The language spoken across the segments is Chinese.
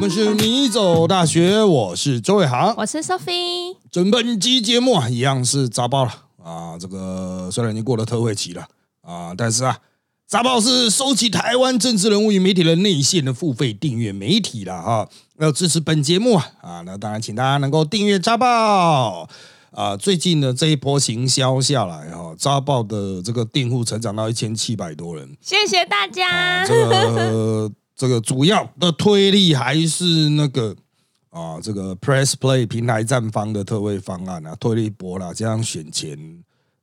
们是你走大学，我是周伟航，我是 Sophie。整本期节目啊，一样是杂报了啊。这个虽然已经过了特惠期了啊，但是啊，杂报是收起台湾政治人物与媒体的内线的付费订阅媒体了哈。要支持本节目啊啊，那当然请大家能够订阅杂报啊。最近呢，这一波行销下来哈，杂报的这个订户成长到一千七百多人，谢谢大家。这个。这个主要的推力还是那个啊，这个 Press Play 平台站方的特惠方案啊，推力波啦，加上选前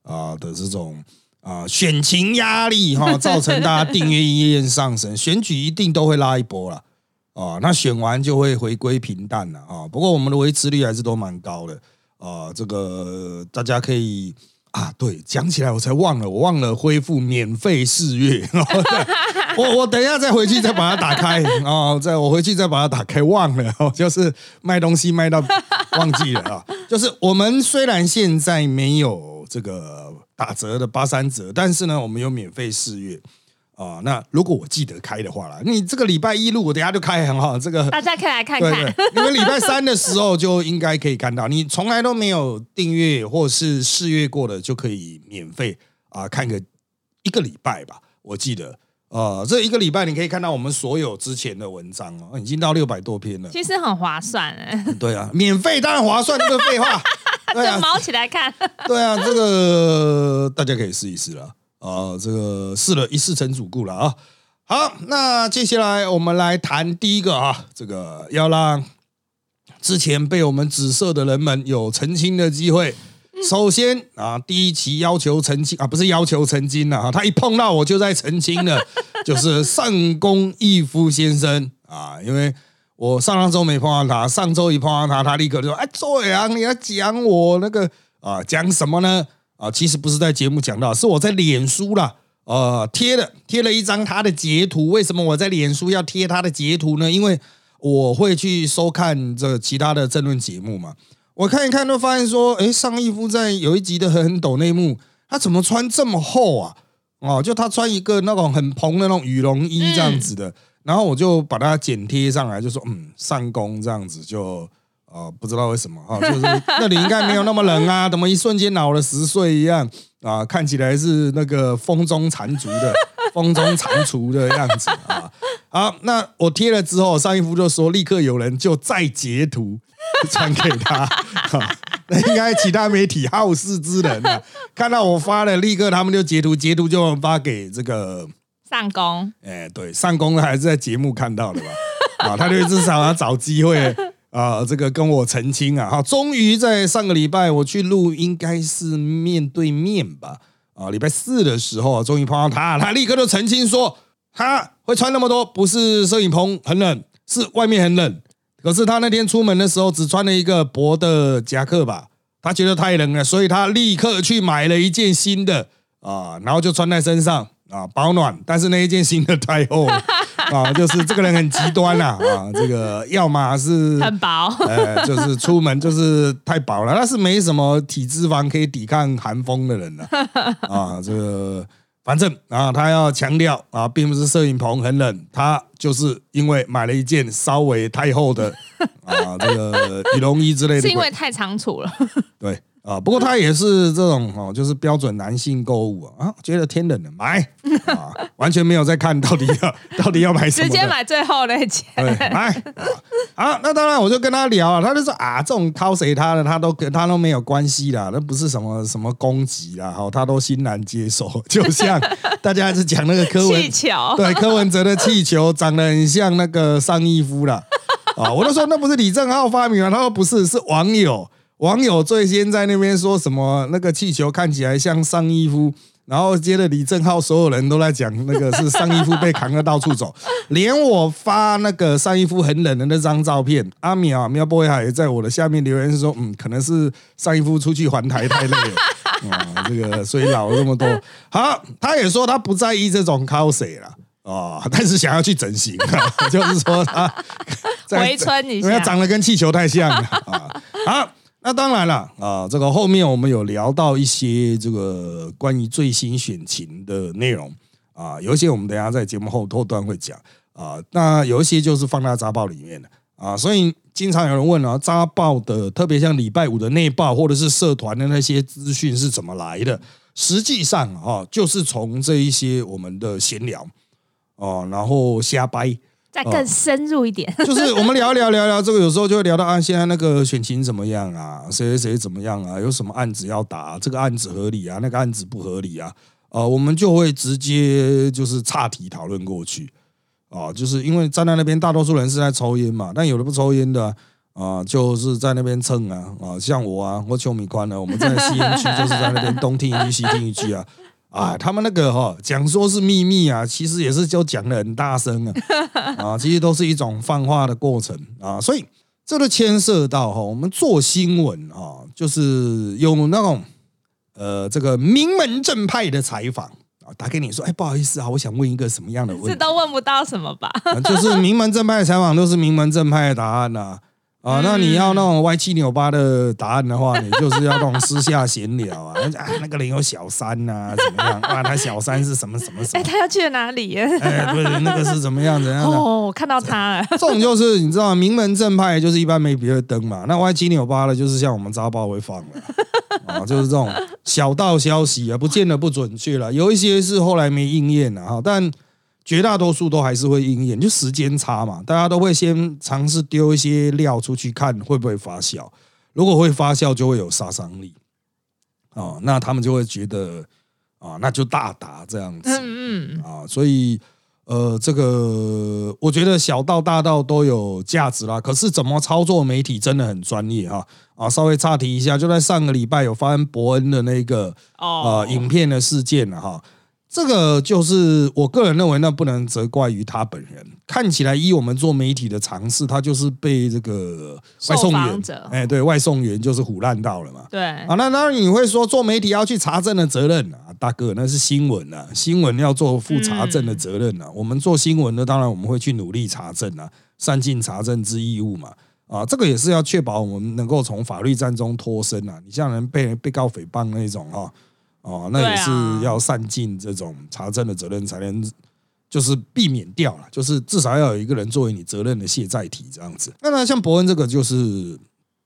啊的这种啊选情压力哈，造成大家订阅意愿上升，选举一定都会拉一波了啊，那选完就会回归平淡了啊。不过我们的维持率还是都蛮高的啊，这个大家可以。啊，对，讲起来我才忘了，我忘了恢复免费试阅。我我等一下再回去再把它打开啊，再我回去再把它打开，忘了，就是卖东西卖到忘记了啊。就是我们虽然现在没有这个打折的八三折，但是呢，我们有免费试阅。啊，那如果我记得开的话啦，你这个礼拜一录，我等下就开很好。这个大家可以来看看。你们礼拜三的时候 就应该可以看到，你从来都没有订阅或是试阅过的，就可以免费啊看个一个礼拜吧。我记得，呃，这一个礼拜你可以看到我们所有之前的文章哦，已经到六百多篇了。其实很划算哎。对啊，免费当然划算，这个废话。对啊，毛起来看。对啊，这个大家可以试一试了。啊，这个试了一试成主顾了啊。好，那接下来我们来谈第一个啊，这个要让之前被我们指涉的人们有澄清的机会。首先啊，第一期要求澄清啊，不是要求澄清了啊，他一碰到我就在澄清了，就是上宫义夫先生啊，因为我上上周没碰到他，上周一碰到他，他立刻就说：“哎，周阳，你要讲我那个啊，讲什么呢？”啊，其实不是在节目讲到，是我在脸书啦，呃，贴的贴了一张他的截图。为什么我在脸书要贴他的截图呢？因为我会去收看这其他的争论节目嘛。我看一看，都发现说，哎，上一夫在有一集的很抖内幕，他怎么穿这么厚啊？哦，就他穿一个那种很蓬的那种羽绒衣这样子的，然后我就把它剪贴上来，就说，嗯，上工这样子就。啊，不知道为什么啊，就是那里应该没有那么冷啊，怎么一瞬间老了十岁一样啊？看起来是那个风中残烛的 风中残烛的样子啊。好，那我贴了之后，上一幅就说立刻有人就再截图 传给他，那应该其他媒体好事之人啊，看到我发了，立刻他们就截图，截图就发给这个上工。哎，对，上工还是在节目看到的吧？啊，他就至少要找机会。啊，这个跟我澄清啊，哈，终于在上个礼拜我去录，应该是面对面吧，啊，礼拜四的时候，终于碰到他，他立刻就澄清说，他会穿那么多，不是摄影棚很冷，是外面很冷，可是他那天出门的时候只穿了一个薄的夹克吧，他觉得太冷了，所以他立刻去买了一件新的啊，然后就穿在身上。啊，保暖，但是那一件新的太厚啊，就是这个人很极端呐啊，这个要么是很薄，呃，就是出门就是太薄了，那是没什么体脂肪可以抵抗寒风的人了啊，这个反正啊，他要强调啊，并不是摄影棚很冷，他就是因为买了一件稍微太厚的啊，这个羽绒衣之类的，是因为太仓促了，对。啊，不过他也是这种哦，就是标准男性购物啊，觉得天冷了买啊，完全没有在看到底要 到底要买什么，直接买最后那件，对，买啊，那当然我就跟他聊啊，他就说啊，这种掏谁他的，他都跟他都没有关系啦，那不是什么什么攻击啦，好，他都欣然接受，就像大家是讲那个柯文，气球，对，柯文哲的气球长得很像那个上衣夫啦。啊，我都说那不是李正浩发明啊？他说不是，是网友。网友最先在那边说什么？那个气球看起来像上衣夫，然后接着李正浩，所有人都在讲那个是上衣夫被扛得到处走，连我发那个上衣夫很冷的那张照片，阿苗苗波海也在我的下面留言说，嗯，可能是上衣夫出去环台太累了啊，这个所以老了这么多。好，他也说他不在意这种 cos 了啊，但是想要去整形，就是说他回春一下，长得跟气球太像了啊，好。那当然了啊，这个后面我们有聊到一些这个关于最新选情的内容啊，有一些我们等下在节目后后段会讲啊，那有一些就是放在杂报里面的啊，所以经常有人问啊，扎报的特别像礼拜五的内报或者是社团的那些资讯是怎么来的？实际上啊，就是从这一些我们的闲聊哦，然后瞎掰，再更深入一点，就是我们聊聊聊聊这个，有时候就会聊到啊，现在那个选情怎么样啊？谁谁谁怎么样啊？有什么案子要打？这个案子合理啊？那个案子不合理啊？啊，我们就会直接就是岔题讨论过去。啊，就是因为站在那边，大多数人是在抽烟嘛，但有的不抽烟的啊，就是在那边蹭啊啊，像我啊，我邱米宽呢，我们在吸烟区就是在那边东听一句西听一句啊，啊，他们那个哈讲说是秘密啊，其实也是就讲的很大声啊，啊，其实都是一种放话的过程啊，所以这个牵涉到哈，我们做新闻啊，就是有那种呃这个名门正派的采访。打给你说，哎，不好意思啊，我想问一个什么样的问题？这都问不到什么吧？就是名门正派的采访都是名门正派的答案呐。啊，那你要那种歪七扭八的答案的话，你就是要那种私下闲聊啊。啊，那个人有小三呐，怎么样？啊，他小三是什么什么什么？哎，他要去哪里？哎，对，那个是怎么样？怎样的？哦，我看到他了。这种就是你知道，名门正派就是一般没别的灯嘛。那歪七扭八的，就是像我们扎包会放的。啊，就是这种小道消息啊，不见得不准确了。有一些是后来没应验了哈，但绝大多数都还是会应验，就时间差嘛。大家都会先尝试丢一些料出去看会不会发酵，如果会发酵，就会有杀伤力。哦，那他们就会觉得啊，那就大打这样子。嗯嗯。啊，所以。呃，这个我觉得小到大到都有价值啦。可是怎么操作媒体真的很专业哈啊！稍微岔题一下，就在上个礼拜有发生伯恩的那个呃影片的事件了哈。这个就是我个人认为，那不能责怪于他本人。看起来，依我们做媒体的尝试，他就是被这个外送员，哎，对外送员就是唬烂到了嘛。对啊，那当然你会说，做媒体要去查证的责任啊，大哥，那是新闻啊，新闻要做负查证的责任啊。我们做新闻的，当然我们会去努力查证啊，善尽查证之义务嘛。啊，这个也是要确保我们能够从法律战中脱身啊。你像人被被告诽谤那种哈。哦，那也是要善尽这种查证的责任，才能就是避免掉了，就是至少要有一个人作为你责任的卸载体这样子。那么像伯恩这个，就是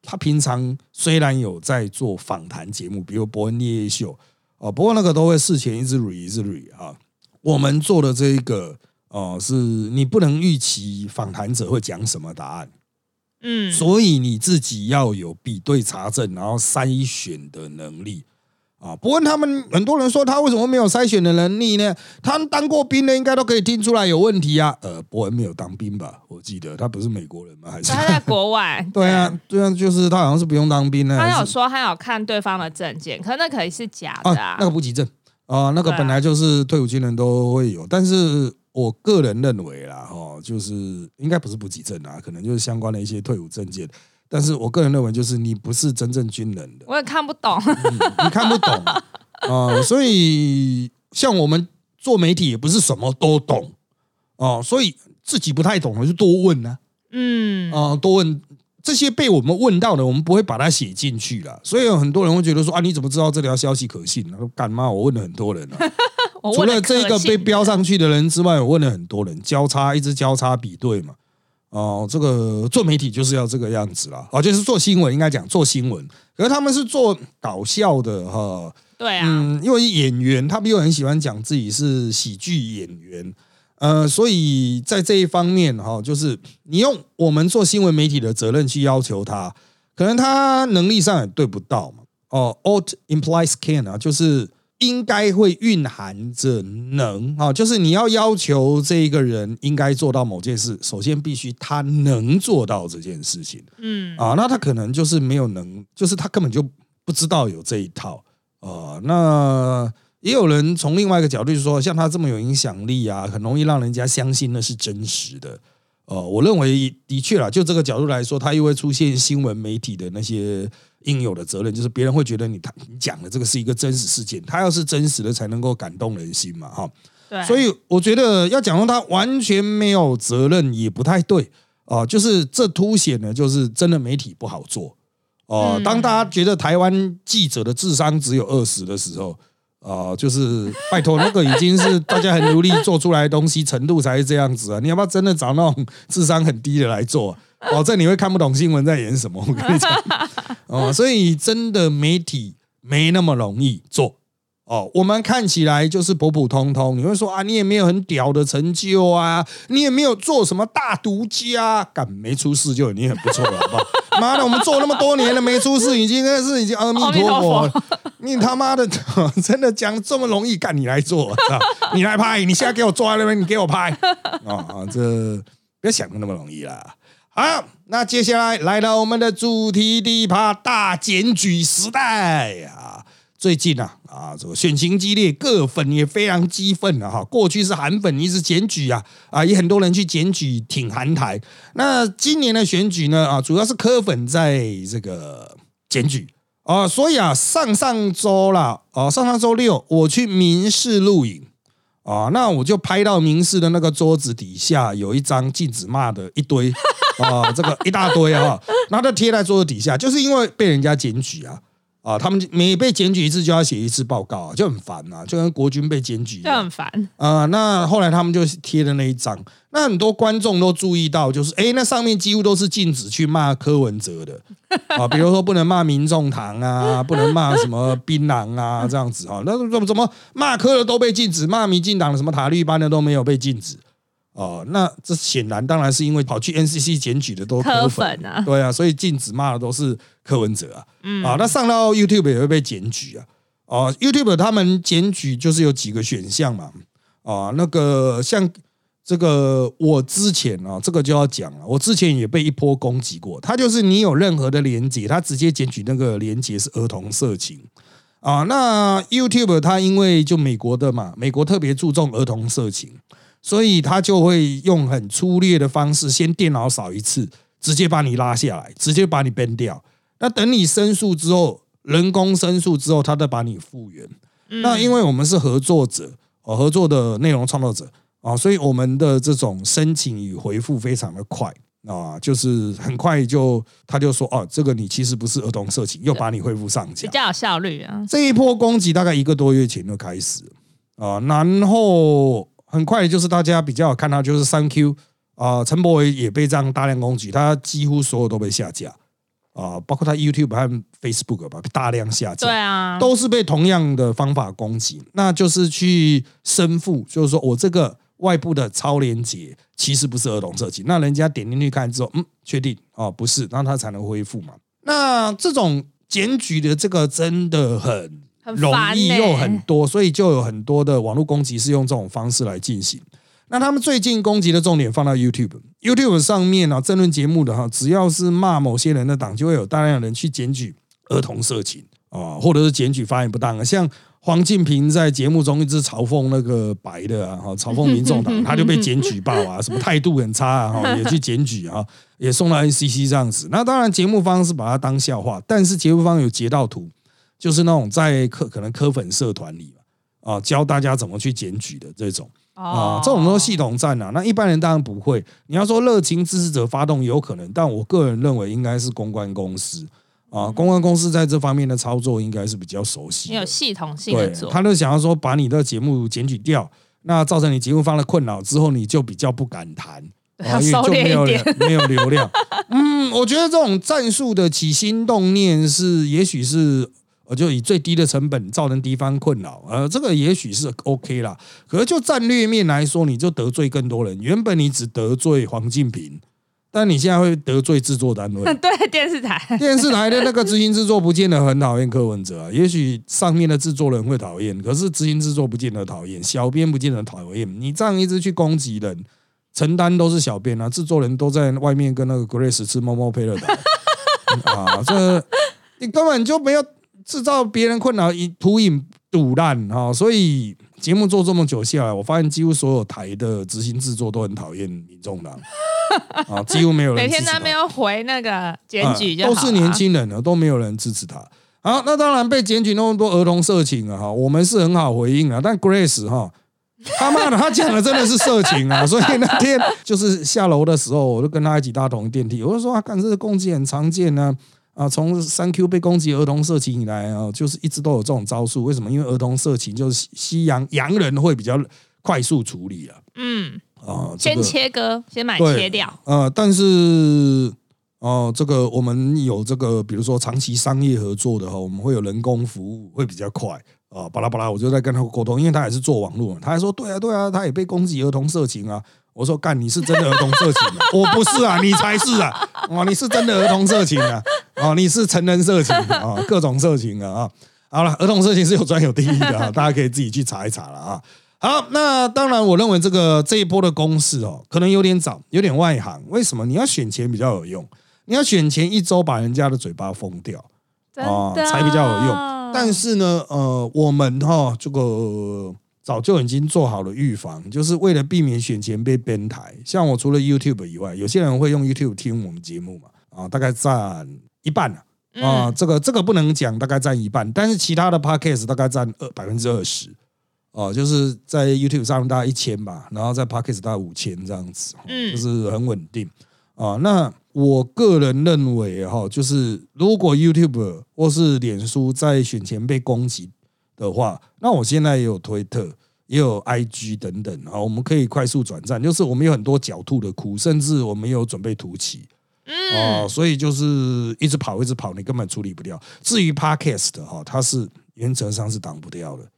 他平常虽然有在做访谈节目，比如伯恩夜夜秀哦，不过那个都会事前一直 re 一直 re 啊。我们做的这一个哦，是你不能预期访谈者会讲什么答案，嗯，所以你自己要有比对查证，然后筛选的能力。啊！不问他们，很多人说他为什么没有筛选的能力呢？他当过兵的，应该都可以听出来有问题啊。呃，伯恩没有当兵吧？我记得他不是美国人吗？还是他在国外？对啊，对啊，就是他好像是不用当兵的。他有说他有看对方的证件，可那可以是假的啊。那个补给证啊，那个本来就是退伍军人都会有，但是我个人认为啦，哈，就是应该不是补给证啊，可能就是相关的一些退伍证件。但是我个人认为，就是你不是真正军人的，我也看不懂，你看不懂啊，所以像我们做媒体也不是什么都懂哦，所以自己不太懂的就多问呢，嗯啊，多问这些被我们问到的，我们不会把它写进去了。所以有很多人会觉得说啊，你怎么知道这条消息可信？他说干嘛？我问了很多人啊，除了这个被标上去的人之外，我问了很多人，交叉一直交叉比对嘛。哦，这个做媒体就是要这个样子啦，哦，就是做新闻应该讲做新闻，可是他们是做搞笑的哈。对啊，嗯，因为演员他们又很喜欢讲自己是喜剧演员，呃，所以在这一方面哈，就是你用我们做新闻媒体的责任去要求他，可能他能力上也对不到嘛。哦，ought implies can 啊，就是。应该会蕴含着能啊，就是你要要求这一个人应该做到某件事，首先必须他能做到这件事情，嗯啊，那他可能就是没有能，就是他根本就不知道有这一套啊。那也有人从另外一个角度说，像他这么有影响力啊，很容易让人家相信那是真实的。呃，我认为的确啦，就这个角度来说，他又会出现新闻媒体的那些。应有的责任就是别人会觉得你他你讲的这个是一个真实事件，他要是真实的才能够感动人心嘛，哈。对。所以我觉得要讲说他完全没有责任也不太对啊，就是这凸显了就是真的媒体不好做哦。当大家觉得台湾记者的智商只有二十的时候啊，就是拜托那个已经是大家很努力做出来的东西程度才是这样子啊。你要不要真的找那种智商很低的来做？保证你会看不懂新闻在演什么。我跟你讲，哦，所以真的媒体没那么容易做。哦，我们看起来就是普普通通，你会说啊，你也没有很屌的成就啊，你也没有做什么大独家，敢没出事就已经很不错了，好不好？妈的，我们做那么多年了没出事，已经是已经阿弥陀佛了。你他妈的真的讲这么容易，干你来做，你来拍，你现在给我坐在那边，你给我拍啊！这别想的那么容易啦。好，那接下来来到我们的主题第一趴大检举时代啊。最近啊啊，这个选情激烈，各粉也非常激愤了！哈。过去是韩粉一直检举啊啊，也很多人去检举挺韩台。那今年的选举呢啊，主要是柯粉在这个检举啊，所以啊，上上周啦啊，上上周六我去民事录影啊，那我就拍到民事的那个桌子底下有一张禁止骂的一堆啊，这个一大堆啊，那就贴在桌子底下，就是因为被人家检举啊。啊，他们每被检举一次就要写一次报告啊，就很烦呐，就跟国军被检举，就很烦啊。那后来他们就贴的那一张，那很多观众都注意到，就是哎，那上面几乎都是禁止去骂柯文哲的 啊，比如说不能骂民众堂啊，不能骂什么槟榔啊这样子啊，那怎么怎么骂柯的都被禁止，骂民进党的什么塔利班的都没有被禁止。哦，那这显然当然是因为跑去 NCC 检举的都柯粉。啊，对啊，所以禁止骂的都是柯文哲啊，嗯。啊，那上到 YouTube 也会被检举啊，哦，YouTube 他们检举就是有几个选项嘛，啊，那个像这个我之前啊，这个就要讲了，我之前也被一波攻击过，他就是你有任何的连接，他直接检举那个连接是儿童色情。啊，那 YouTube 他因为就美国的嘛，美国特别注重儿童色情。所以他就会用很粗略的方式，先电脑扫一次，直接把你拉下来，直接把你 ban 掉。那等你申诉之后，人工申诉之后，他再把你复原。那因为我们是合作者，哦，合作的内容创作者啊，所以我们的这种申请与回复非常的快啊，就是很快就他就说哦，这个你其实不是儿童色情，又把你恢复上架，比较有效率啊。这一波攻击大概一个多月前就开始啊，然后。很快就是大家比较好看到，就是三 Q 啊，陈柏伟也被这样大量攻击，他几乎所有都被下架啊，包括他 YouTube 和 Facebook 吧，大量下架，对啊，都是被同样的方法攻击，那就是去申复，就是说我这个外部的超连接其实不是儿童设计，那人家点进去看之后，嗯，确定哦不是，那他才能恢复嘛。那这种检举的这个真的很。容易又很多，所以就有很多的网络攻击是用这种方式来进行。那他们最近攻击的重点放到 YouTube，YouTube 上面呢，争论节目的哈，只要是骂某些人的党，就会有大量人去检举儿童色情啊，或者是检举发言不当。像黄敬平在节目中一直嘲讽那个白的啊，嘲讽民众党，他就被检举报啊，什么态度很差啊，哈，也去检举啊，也送到 NCC 这样子。那当然节目方是把它当笑话，但是节目方有截到图。就是那种在科可能科粉社团里啊，教大家怎么去检举的这种啊，这种都系统战啊。那一般人当然不会。你要说热情支持者发动有可能，但我个人认为应该是公关公司啊，公关公司在这方面的操作应该是比较熟悉，有系统性的做。他就想要说把你的节目检举掉，那造成你节目方的困扰之后，你就比较不敢谈，因为就没有 没有流量。嗯，我觉得这种战术的起心动念是，也许是。我就以最低的成本造成敌方困扰，呃，这个也许是 OK 啦。可是就战略面来说，你就得罪更多人。原本你只得罪黄敬平，但你现在会得罪制作单位。对，电视台，电视台的那个执行制作不见得很讨厌柯文哲啊，也许上面的制作人会讨厌，可是执行制作不见得讨厌，小编不见得讨厌。你这样一直去攻击人，承担都是小编啊，制作人都在外面跟那个 Grace 吃猫猫配乐的 啊，这你根本就没有。制造别人困扰，以图引堵烂哈，所以节目做这么久下来，我发现几乎所有台的执行制作都很讨厌民众党啊，几乎没有人。每天他没有回那个检举，都是年轻人了，都没有人支持他。好，那当然被检举那么多儿童色情啊，哈，我们是很好回应啊。但 Grace 哈，他妈的，他讲的真的是色情啊，所以那天就是下楼的时候，我就跟他一起搭同一电梯，我就说啊，干这个攻击很常见呢。啊，从三 Q 被攻击儿童色情以来啊，就是一直都有这种招数。为什么？因为儿童色情就是西洋洋人会比较快速处理啊。嗯，啊，这先切割，先买对切掉。呃，但是哦、这个我们有这个，比如说长期商业合作的哈，我们会有人工服务，会比较快啊。巴拉巴拉，我就在跟他沟通，因为他也是做网络嘛，他还说对啊对啊，他也被攻击儿童色情啊。我说干，你是真的儿童色情啊？我不是啊，你才是啊！哇，你是真的儿童色情啊！哦，你是成人色情啊、哦，各种色情啊啊！好了，儿童色情是有专有定义的啊，大家可以自己去查一查了啊。好，那当然，我认为这个这一波的公式哦，可能有点早，有点外行。为什么？你要选前比较有用，你要选前一周把人家的嘴巴封掉啊，的才比较有用。但是呢，呃，我们哈、这个早就已经做好了预防，就是为了避免选前被编台。像我除了 YouTube 以外，有些人会用 YouTube 听我们节目嘛，啊，大概占一半了。啊、嗯这个这个不能讲，大概占一半，但是其他的 podcast 大概占二百分之二十，哦，就是在 YouTube 上大概一千吧，然后在 podcast 大概五千这样子，哦嗯就是很稳定啊。那我个人认为哈，就是如果 YouTube 或是脸书在选前被攻击的话，那我现在也有推特。也有 IG 等等啊，我们可以快速转战，就是我们有很多狡兔的窟，甚至我们也有准备突嗯，哦，所以就是一直跑，一直跑，你根本处理不掉。至于 Podcast 哈、它是原则上是挡不掉的，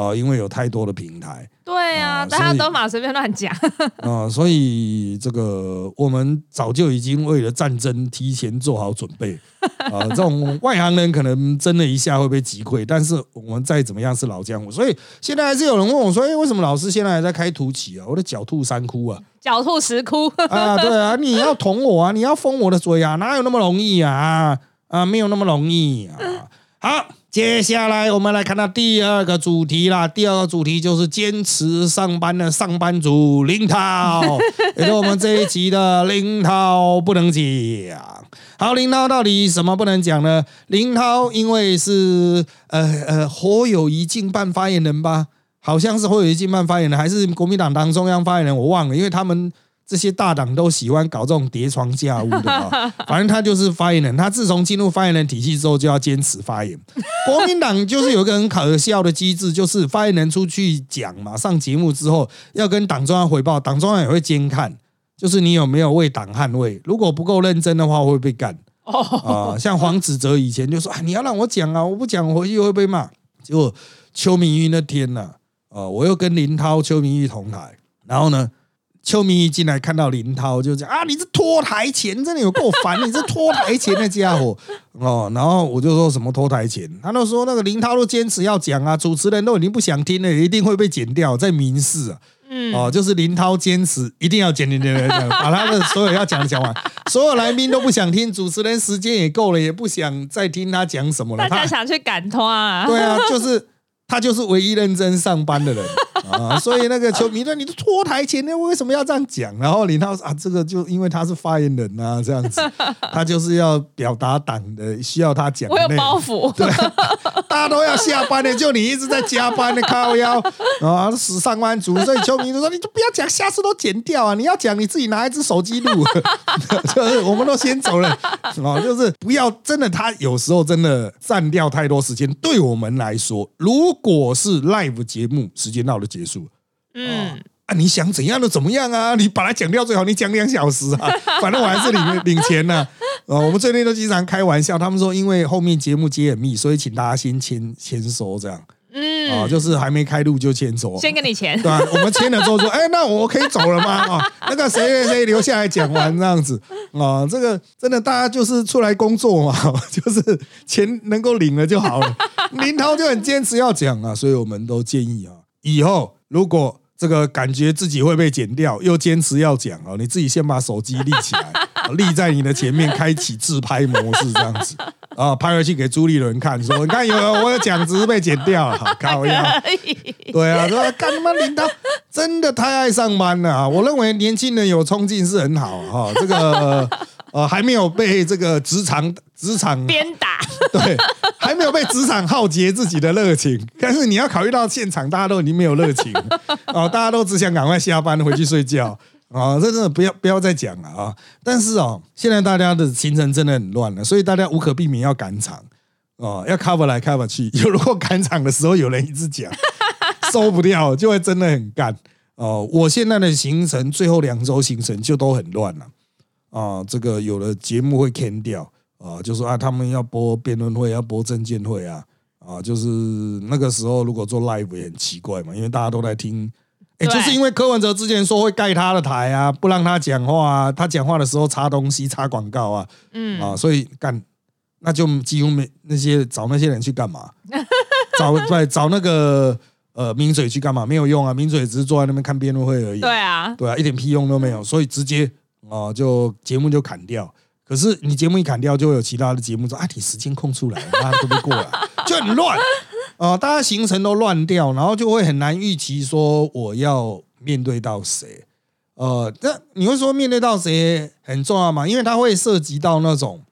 啊，因为有太多的平台对啊，啊大家都嘛随便乱讲。啊、所以这个我们早就已经为了战争提前做好准备啊、这种外行人可能真的一下会被击溃，但是我们再怎么样是老江湖，所以现在还是有人问我说：“哎，为什么老师现在还在开突起啊？”我的狡兔三窟啊！狡兔十窟，啊，对啊，你要捅我啊，你要封我的嘴啊，哪有那么容易啊？啊，没有那么容易啊。好，接下来我们来看到第二个主题啦。第二个主题就是坚持上班的上班族林涛，也是我们这一集的林涛不能讲。好，林涛到底什么不能讲呢？林涛因为是呃呃侯友谊竞办发言人吧，好像是侯友谊竞办发言人，还是国民党党中央发言人，我忘了，因为他们这些大党都喜欢搞这种叠床架屋的啊。反正他就是发言人，他自从进入发言人体系之后，就要坚持发言。国民党就是有一个很可笑的机制，就是发言人出去讲嘛，上节目之后要跟党中央汇报，党中央也会监看。就是你有没有为党捍卫？如果不够认真的话，会被干。啊、像黄子哲以前就说：“啊，你要让我讲啊，我不讲我回去会被骂。”结果邱明玉那天呢、啊，我又跟林涛、邱明玉同台，然后呢，邱明一进来看到林涛就讲：“啊，你这拖台前真的有够烦，你这拖台前的家伙 哦。”然后我就说什么拖台前，他都说那个林涛都坚持要讲啊，主持人都已经不想听了，一定会被剪掉，在民事啊。嗯，哦，就是林涛坚持一定要剪剪剪剪剪，把他的所有要讲的讲完，所有来宾都不想听，主持人时间也够了，也不想再听他讲什么了。大家他想去赶他啊？对啊，就是他就是唯一认真上班的人啊，所以那个球迷说你都脱台前呢，为什么要这样讲？然后林涛说啊，这个就因为他是发言人啊，这样子，他就是要表达党的需要他讲的我有包袱。对，大家都要下班了，就你一直在加班的靠腰啊，死上班族。所以球迷就说：“你就不要讲，下次都剪掉啊！你要讲，你自己拿一只手机录。”就是我们都先走了啊，就是不要真的，他有时候真的占掉太多时间。对我们来说，如果是 live 节目，时间到了结束。嗯，啊，你想怎样就怎么样啊！你把它讲掉最好，你讲两小时啊，反正我还是领领钱呢、哦，我们最近都经常开玩笑，他们说因为后面节目接很密，所以请大家先签签收这样嗯，啊、就是还没开录就签收。先给你钱对。啊，我们签了之后说，哎，那我可以走了吗？啊、那个谁谁谁留下来讲完这样子啊、这个真的大家就是出来工作嘛，就是钱能够领了就好了。林涛就很坚持要讲啊，所以我们都建议啊，以后如果这个感觉自己会被剪掉，又坚持要讲哦，你自己先把手机立起来，啊 立在你的前面，开启自拍模式这样子啊，拍回去给朱立伦看，说你看有我有讲，只是被剪掉了，好靠腰。可以，对啊，说干他妈领导真的太爱上班了啊！我认为年轻人有冲劲是很好啊哈、这个呃还没有被这个职场职场鞭打。对，还没有被职场耗竭自己的热情。但是你要考虑到现场大家都已经没有热情 哦，大家都只想赶快下班回去睡觉啊、这真的不要不要再讲了啊！但是哦，现在大家的行程真的很乱了，所以大家无可避免要赶场哦，要 cover 来 cover 去。有如果赶场的时候有人一直讲，收不掉，就会真的很干哦，我现在的行程最后两周行程就都很乱了啊。这个有的节目会 can 掉啊，就说啊，他们要播辩论会，要播证监会啊啊，就是那个时候如果做 live 也很奇怪嘛，因为大家都在听。哎，对就是因为柯文哲之前说会盖他的台啊，不让他讲话啊，他讲话的时候插东西、插广告啊，嗯，啊，所以干那就几乎没那些找那些人去干嘛？找对找那个呃名嘴去干嘛？没有用啊，名嘴只是坐在那边看辩论会而已。对啊，对啊，一点屁用都没有，所以直接啊、就节目就砍掉。可是你节目一砍掉，就会有其他的节目说啊，你时间空出来，妈都不过来，就很乱啊、大家行程都乱掉，然后就会很难预期说我要面对到谁。呃，那你会说面对到谁很重要吗？因为它会涉及到那种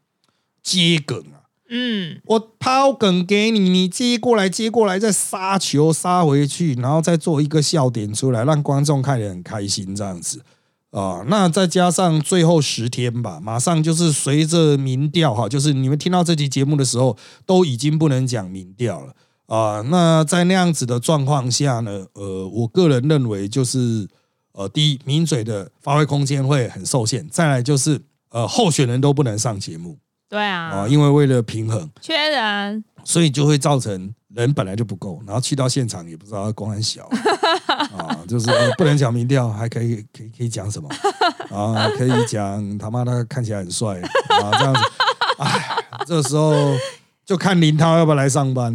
接梗啊。嗯，我抛梗给你，你接过来，接过来，再杀球杀回去，然后再做一个笑点出来，让观众看得很开心，这样子啊、那再加上最后十天吧，马上就是随着民调哈，就是你们听到这期节目的时候，都已经不能讲民调了啊、那在那样子的状况下呢，呃，我个人认为就是呃，第一，民嘴的发挥空间会很受限；再来就是呃，候选人都不能上节目对啊、啊，因为为了平衡。缺人，所以就会造成人本来就不够，然后去到现场也不知道公安小啊，就是、呃不能讲民调，还可以可以可以讲什么 啊？可以讲他妈的看起来很帅啊，这样子，哎，这时候就看林涛要不要来上班，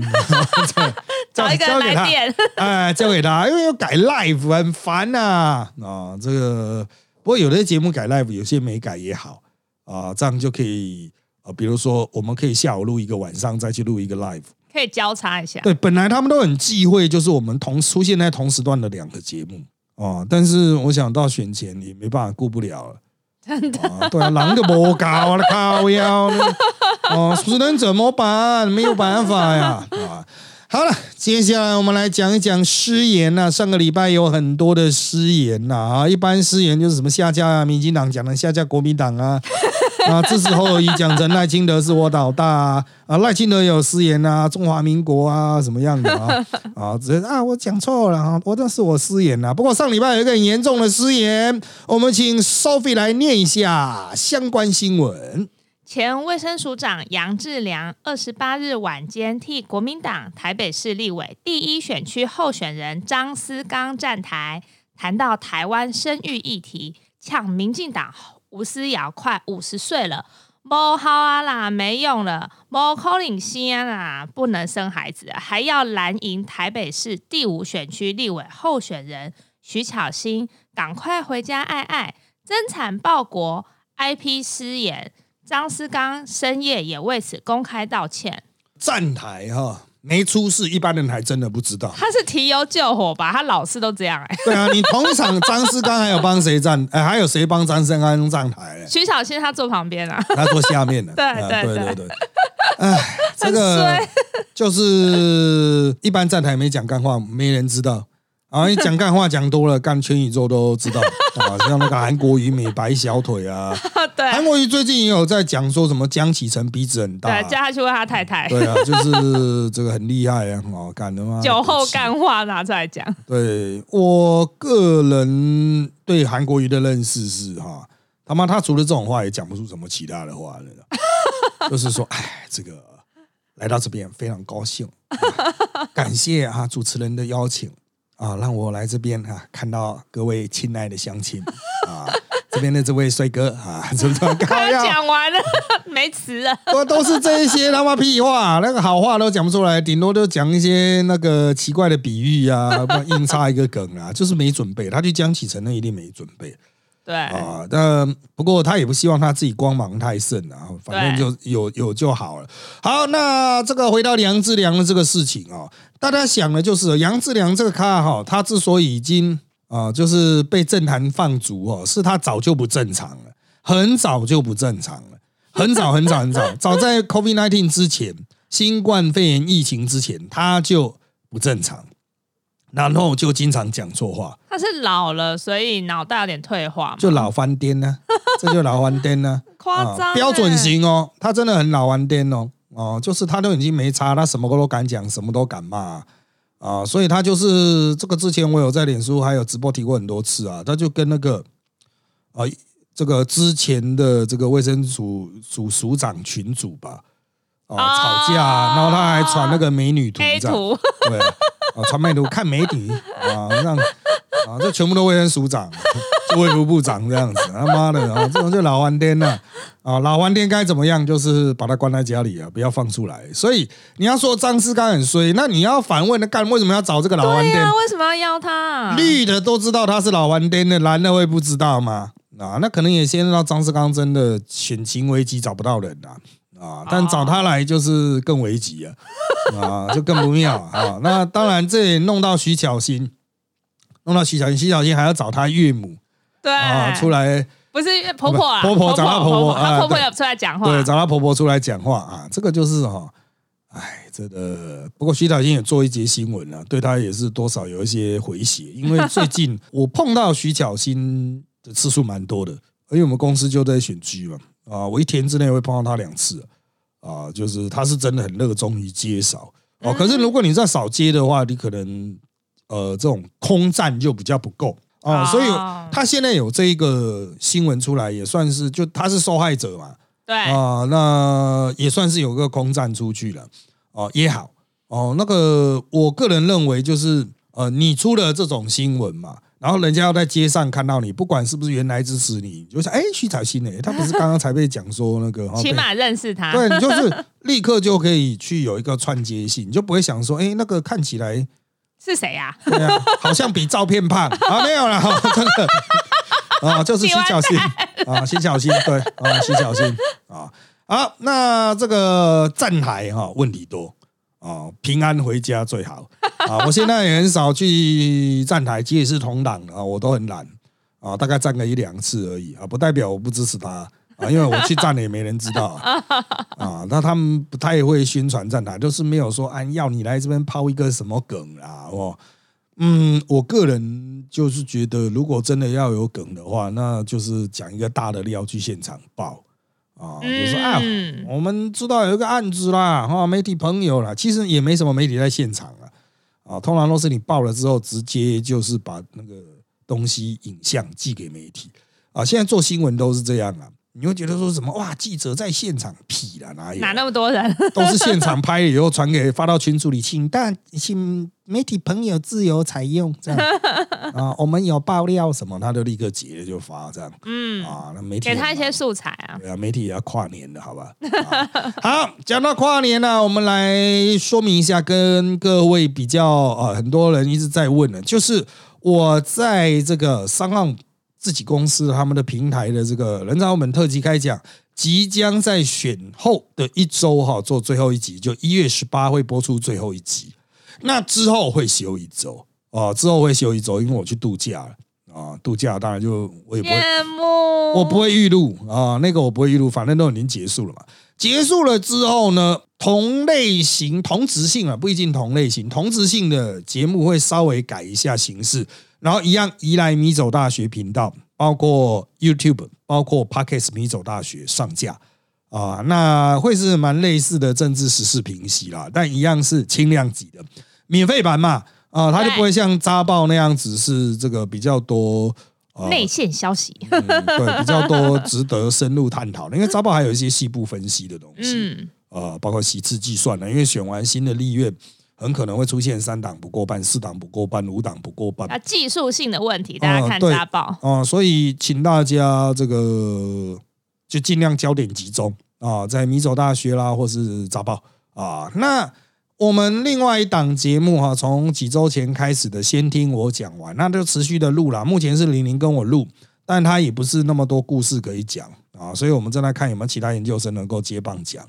这找一个交给他哎，交给他，因为要改 live 很烦呐啊这个不过有的节目改 live，有些没改也好啊，这样就可以。啊，比如说，我们可以下午录一个，晚上再去录一个 live。可以交叉一下。对，本来他们都很忌讳，就是我们同出现在同时段的两个节目哦。但是我想到选前也没办法顾不了了，真的、啊。对啊，狼就不高，我的靠腰哦，只能怎么办？没有办法呀啊。好了，接下来我们来讲一讲失言呐、上个礼拜有很多的失言呐啊，一般失言就是什么下架啊民进党讲的下架国民党啊，啊支持侯友谊讲成赖清德是我老大啊，啊赖清德有失言啊，中华民国啊什么样的啊 啊，只啊我讲错了啊，我那是我失言啊。不过上礼拜有一个很严重的失言，我们请 Sophie 来念一下相关新闻。前卫生署长杨志良二十八日晚间替国民党台北市立委第一选区候选人张思刚站台，谈到台湾生育议题，呛民进党吴思瑶快五十岁了，不好啊啦，没用了，不可能先啦，不能生孩子，还要蓝营台北市第五选区立委候选人徐巧芯，赶快回家爱爱，增产报国，IP 失言。张思刚深夜也为此公开道歉，站台哈没出事，一般人还真的不知道。他是提油救火吧？他老是都这样哎、对啊，你同一场张思刚还有帮谁站？哎，还有谁帮张生刚站台嘞？徐小新他坐旁边啊，他坐下面的。对啊对对对对对。哎，这很个就是一般站台没讲干话，没人知道。啊，你讲干话讲多了，干全宇宙都知道。啊！像那个韩国瑜美白小腿啊，对。韩国瑜最近也有在讲说什么江启臣鼻子很大。啊、对，叫他去问他太太，对啊，就是这个很厉害啊！哦，干的。吗？酒后干话拿出来讲，对我个人对韩国瑜的认识是哈，他妈他除了这种话也讲不出什么其他的话了，就是说，哎，这个来到这边非常高兴，啊感谢啊主持人的邀请啊，让我来这边啊看到各位亲爱的乡亲 啊，这边的这位帅哥啊，怎么高快讲完了，没词了。都都是这一些他妈屁话，那个好话都讲不出来，顶多就讲一些那个奇怪的比喻啊，不然硬插一个梗啊，就是没准备。他去江启程那一定没准备对，啊，但不过他也不希望他自己光芒太盛啊，反正就有有就好了。好，那这个回到杨志良的这个事情哦，大家想的就是杨志良这个咖哈，他之所以已经啊，就是被政坛放逐哦，是他早就不正常了，很早就不正常了。很早很早很早，早在 COVID nineteen 之前，新冠肺炎疫情之前，他就不正常，然后就经常讲错话，他是老了，所以脑袋有点退化嘛，就老翻颠呢、这就老翻颠呢、夸张、欸。标准。型哦，他真的很老翻颠哦，哦，就是他都已经没差，他什么都敢讲，什么都敢骂。啊，所以他就是这个之前我有在脸书还有直播提过很多次啊，他就跟那个啊这个之前的这个卫生署署署长群主吧。哦，吵架，然后他还传那个美女图，黑这样。图，对，啊，传美女图看媒体啊，这样啊，这全部都卫生署长、卫福部长这样子，他妈的啊，这种就老玩颠了啊，老玩颠该怎么样？就是把他关在家里啊，不要放出来。所以你要说张思刚很衰，那你要反问的干，为什么要找这个老翻天对呀、？为什么要邀他？绿的都知道他是老顽颠的，蓝的会不知道吗？啊，那可能也先让张世刚真的选情危机找不到人啊啊，但找他来就是更危急啊啊，就更不妙啊。那当然这也弄到徐巧芯，弄到徐巧芯，徐巧芯还要找他岳母对。啊出来，不是婆婆啊，婆婆找她婆婆婆啊对她婆婆有出来讲话，对，找他婆婆出来讲话啊，这个就是哈、哎，这个不过徐小新也做一节新闻了、对他也是多少有一些回血，因为最近 我碰到徐巧芯的次数蛮多的，因为我们公司就在选区嘛，啊，我一天之内会碰到他两次啊，就是他是真的很热衷于接少哦，可是如果你在少接的话，你可能呃这种空战就比较不够啊，所以哦他现在有这一个新闻出来，也算是就他是受害者嘛。对，啊，那也算是有个空战出去了哦，也好哦。那个我个人认为就是呃，你出了这种新闻嘛，然后人家要在街上看到你，不管是不是原来支持你，你就想哎，徐彩新诶，他不是刚刚才被讲说那个，起码认识他。对你就是 立刻就可以去有一个串接性，你就不会想说，哎，那个看起来是谁呀？对啊，好像比照片胖。啊，没有啦，哈真的。啊，就是徐小新啊，徐小新对啊，徐小新啊，好，那这个站台哈问题多啊，平安回家最好 啊。我现在也很少去站台，即使是同党啊，我都很懒啊，大概站个一两次而已啊，不代表我不支持他。啊，因为我去站了也没人知道啊，啊那他们不太会宣传站台，就是没有说啊要你来这边抛一个什么梗啊，哦，嗯，我个人就是觉得，如果真的要有梗的话，那就是讲一个大的料去现场报啊，就说啊，嗯，我们知道有一个案子啦，哈，媒体朋友啦，其实也没什么媒体在现场啊，啊，通常都是你报了之后，直接就是把那个东西影像寄给媒体啊，现在做新闻都是这样啊。你会觉得说什么哇？记者在现场屁了，哪有？哪那么多人？都是现场拍了以后传给发到群组里，请大请媒体朋友自由采用这样 啊，我们有爆料什么，他就立刻截了就发这样嗯，啊。那媒体给他一些素材啊。对啊，媒体也要跨年的好吧？啊好，讲到跨年呢、我们来说明一下，跟各位比较啊，很多人一直在问的，就是我在这个商岸自己公司他们的平台的这个人才澳门特辑开讲，即将在选后的一周哈做最后一集，就一月十八会播出最后一集，那之后会休一周啊，之后会休一周，因为我去度假了啊，度假当然就我也不会。我不会预录啊，那个我不会预录，反正都已经结束了嘛。结束了之后呢，同类型、同质性啊，不一定同类型，同质性的节目会稍微改一下形式，然后一样移来米走大学频道，包括 YouTube，包括 Pockets 米走大学上架啊，那会是蛮类似的政治时事评析啦，但一样是轻量级的免费版嘛啊，它就不会像扎报那样子是这个比较多。啊内线消息。嗯，对，比较多值得深入探讨的，因为招报还有一些细部分析的东西，嗯，呃，包括席次计算呢，因为选完新的立院，很可能会出现三党不过半、四党不过半、五党不过半，啊，技术性的问题，大家看对家报。哦、所以请大家这个就尽量焦点集中啊，在米走大学啦，或是早报啊。那我们另外一档节目哈、从几周前开始的，先听我讲完，那就持续的录啦。目前是玲玲跟我录，但她也不是那么多故事可以讲啊，所以我们正在看有没有其他研究生能够接棒讲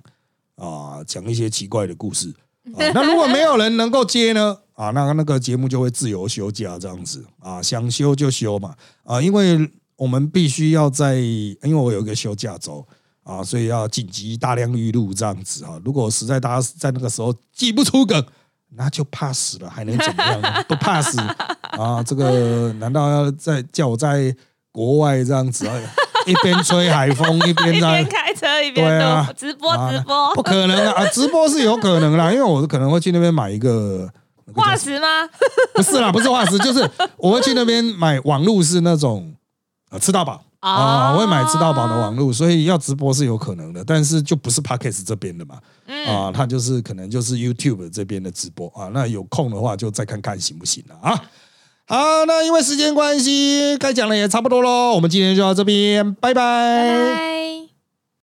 啊，讲一些奇怪的故事。啊、那如果没有人能够接呢？啊，那那个节目就会自由休假这样子啊，想休就休嘛啊，因为我们必须要在，因为我有一个休假周啊，所以要紧急大量预录这样子啊。如果实在大家在那个时候记不出梗，那就怕死了，还能怎么样呢？不怕死啊？这个难道要在叫我在国外这样子啊，一边吹海风一边一在边开车一边对啊直播啊直播不，可能啊！啊直播是有可能啦，因为我可能会去那边买一个化石吗？不是啦，不是化石，就是我会去那边买网路是那种呃吃到饱啊，我会买吃到饱的网路，所以要直播是有可能的，但是就不是 Podcast 这边的嘛，嗯啊，它就是可能就是 YouTube 这边的直播啊，那有空的话就再看看行不行了啊。好，那因为时间关系，该讲的也差不多喽，我们今天就到这边，拜拜拜拜。